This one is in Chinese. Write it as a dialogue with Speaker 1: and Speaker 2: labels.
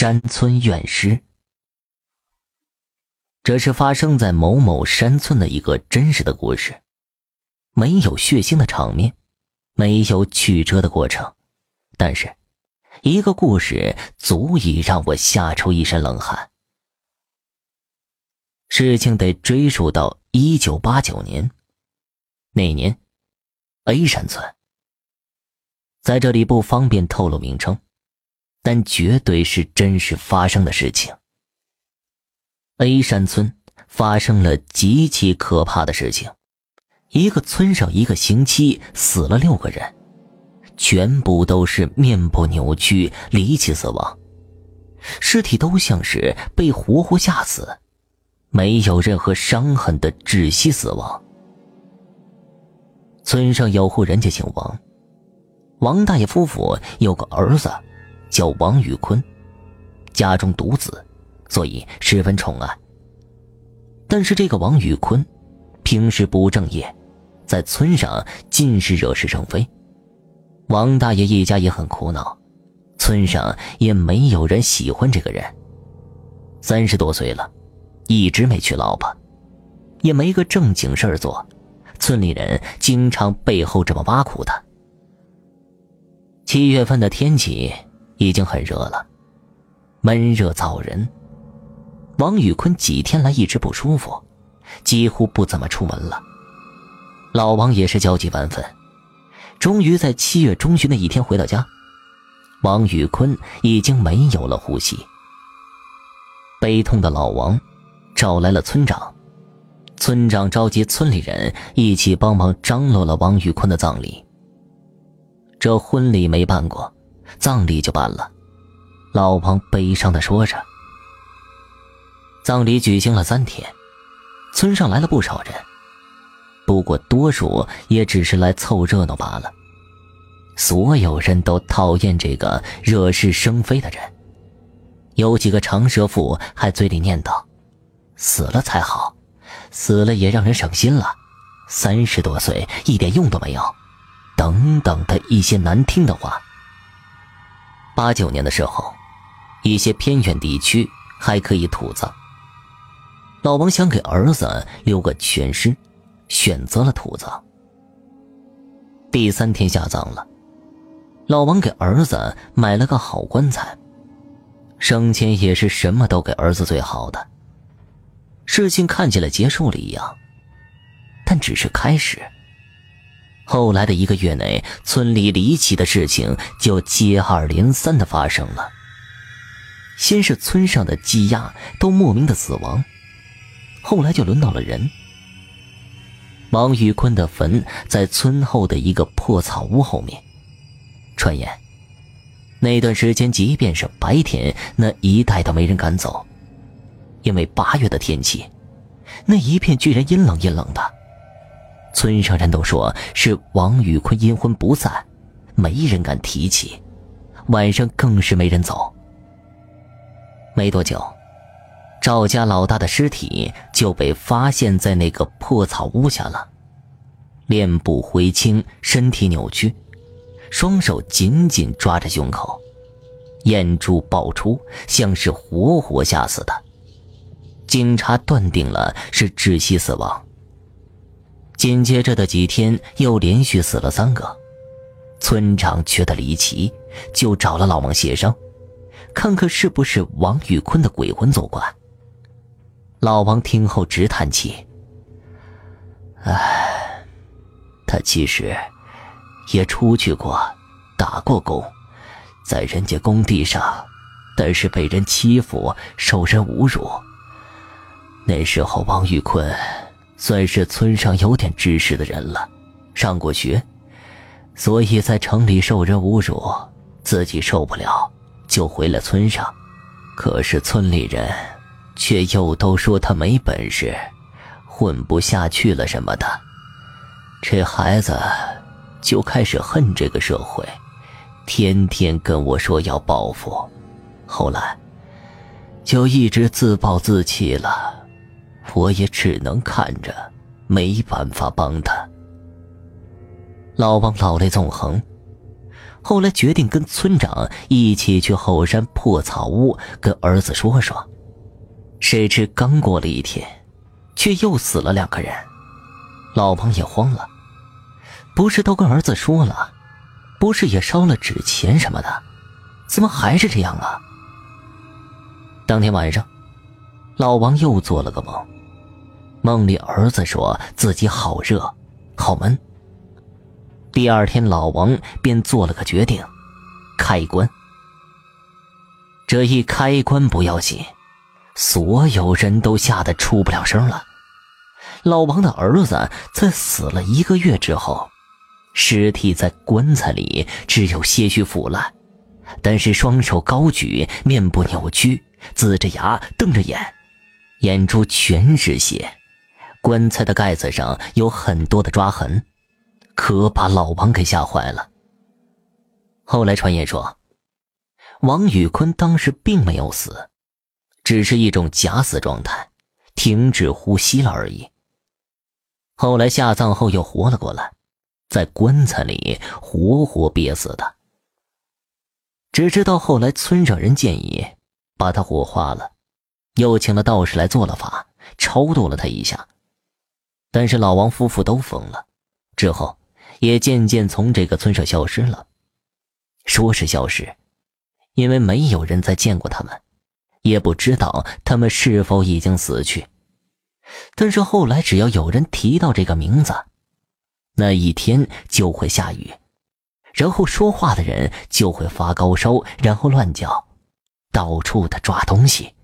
Speaker 1: 山村怨尸。这是发生在某某山村的一个真实的故事，没有血腥的场面，没有曲折的过程，但是，一个故事足以让我吓出一身冷汗。事情得追溯到一九八九年，那年，A 山村，在这里不方便透露名称。但绝对是真实发生的事情。A 山村发生了极其可怕的事情，一个村上一个星期死了六个人，全部都是面部扭曲、离奇死亡，尸体都像是被活活吓死，没有任何伤痕的窒息死亡。村上有户人家姓王，王大爷夫妇有个儿子。叫王宇坤，家中独子，所以十分宠爱。但是这个王宇坤，平时不务正业，在村上尽是惹是生非。王大爷一家也很苦恼，村上也没有人喜欢这个人。三十多岁了，一直没娶老婆，也没个正经事儿做，村里人经常背后这么挖苦他。七月份的天气。已经很热了，闷热燥人。王宇坤几天来一直不舒服，几乎不怎么出门了。老王也是焦急万分，终于在七月中旬的一天回到家，王宇坤已经没有了呼吸。悲痛的老王找来了村长，村长召集村里人一起帮忙张罗了王宇坤的葬礼。这婚礼没办过。葬礼就办了，老王悲伤的说着。葬礼举行了三天，村上来了不少人，不过多数也只是来凑热闹罢了。所有人都讨厌这个惹是生非的人，有几个长舌妇还嘴里念叨：“死了才好，死了也让人省心了，三十多岁一点用都没有，等等的一些难听的话。八九年的时候，一些偏远地区还可以土葬。老王想给儿子留个全尸，选择了土葬。第三天下葬了，老王给儿子买了个好棺材，生前也是什么都给儿子最好的。事情看起来结束了一样，但只是开始。后来的一个月内，村里离奇的事情就接二连三的发生了。先是村上的鸡鸭都莫名的死亡，后来就轮到了人。王宇坤的坟在村后的一个破草屋后面。传言，那段时间即便是白天，那一带都没人敢走，因为八月的天气，那一片居然阴冷阴冷的。村上人都说是王宇坤阴魂不散，没人敢提起。晚上更是没人走。没多久，赵家老大的尸体就被发现在那个破草屋下了，脸部灰青，身体扭曲，双手紧紧抓着胸口，眼珠爆出，像是活活吓死的。警察断定了是窒息死亡。紧接着的几天，又连续死了三个。村长觉得离奇，就找了老王协商，看看是不是王宇坤的鬼魂作怪。老王听后直叹气：“唉，他其实也出去过，打过工，在人家工地上，但是被人欺负，受人侮辱。那时候，王宇坤……”算是村上有点知识的人了，上过学，所以在城里受人侮辱，自己受不了，就回了村上。可是村里人却又都说他没本事，混不下去了什么的。这孩子就开始恨这个社会，天天跟我说要报复，后来就一直自暴自弃了。我也只能看着，没办法帮他。老王老泪纵横，后来决定跟村长一起去后山破草屋，跟儿子说说。谁知刚过了一天，却又死了两个人。老王也慌了，不是都跟儿子说了，不是也烧了纸钱什么的，怎么还是这样啊？当天晚上，老王又做了个梦，梦里儿子说自己好热，好闷。第二天，老王便做了个决定，开棺。这一开棺不要紧，所有人都吓得出不了声了。老王的儿子在死了一个月之后，尸体在棺材里只有些许腐烂，但是双手高举，面部扭曲，龇着牙，瞪着眼，眼珠全是血，棺材的盖子上有很多的抓痕。可把老王给吓坏了。后来传言说，王宇坤当时并没有死，只是一种假死状态，停止呼吸了而已。后来下葬后又活了过来，在棺材里活活憋死的。只知道后来村上人建议把他火化了，又请了道士来做了法，超度了他一下。但是老王夫妇都疯了，之后。也渐渐从这个村上消失了。说是消失，因为没有人再见过他们，也不知道他们是否已经死去。但是后来，只要有人提到这个名字，那一天就会下雨，然后说话的人就会发高烧，然后乱叫，到处的抓东西。